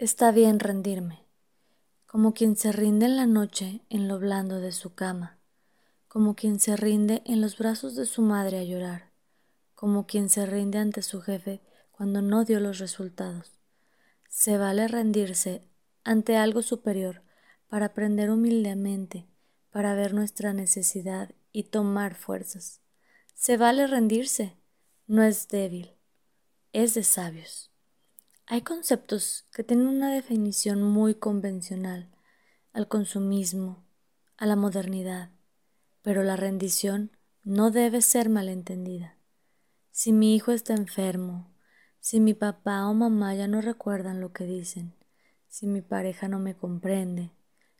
Está bien rendirme, como quien se rinde en la noche en lo blando de su cama, como quien se rinde en los brazos de su madre a llorar, como quien se rinde ante su jefe cuando no dio los resultados. Se vale rendirse ante algo superior para aprender humildemente, para ver nuestra necesidad y tomar fuerzas. Se vale rendirse, no es débil, es de sabios. Hay conceptos que tienen una definición muy convencional al consumismo, a la modernidad, pero la rendición no debe ser malentendida. Si mi hijo está enfermo, si mi papá o mamá ya no recuerdan lo que dicen, si mi pareja no me comprende,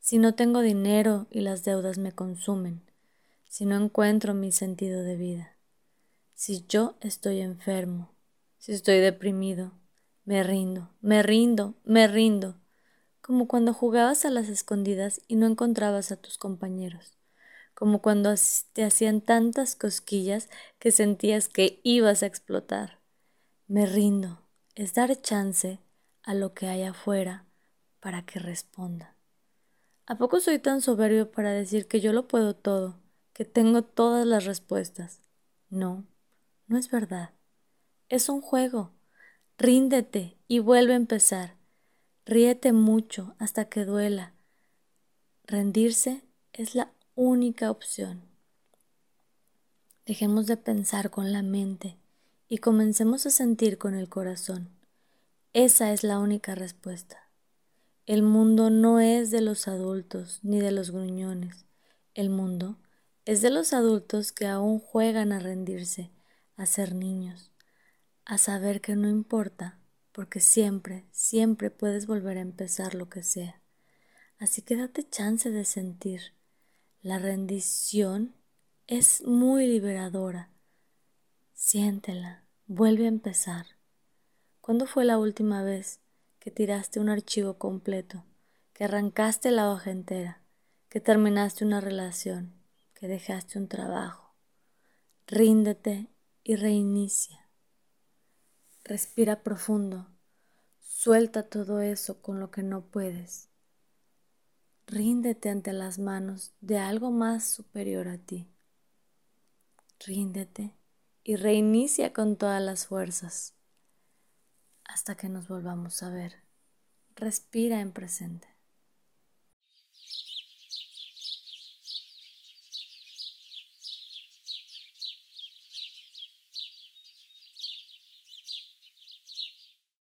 si no tengo dinero y las deudas me consumen, si no encuentro mi sentido de vida, si yo estoy enfermo, si estoy deprimido, me rindo, me rindo, me rindo, como cuando jugabas a las escondidas y no encontrabas a tus compañeros, como cuando te hacían tantas cosquillas que sentías que ibas a explotar. Me rindo, es dar chance a lo que hay afuera para que responda. ¿A poco soy tan soberbio para decir que yo lo puedo todo, que tengo todas las respuestas? No, no es verdad. Es un juego Ríndete y vuelve a empezar. Ríete mucho hasta que duela. Rendirse es la única opción. Dejemos de pensar con la mente y comencemos a sentir con el corazón. Esa es la única respuesta. El mundo no es de los adultos ni de los gruñones. El mundo es de los adultos que aún juegan a rendirse, a ser niños a saber que no importa, porque siempre, siempre puedes volver a empezar lo que sea. Así que date chance de sentir. La rendición es muy liberadora. Siéntela, vuelve a empezar. ¿Cuándo fue la última vez que tiraste un archivo completo, que arrancaste la hoja entera, que terminaste una relación, que dejaste un trabajo? Ríndete y reinicia. Respira profundo. Suelta todo eso con lo que no puedes. Ríndete ante las manos de algo más superior a ti. Ríndete y reinicia con todas las fuerzas hasta que nos volvamos a ver. Respira en presente.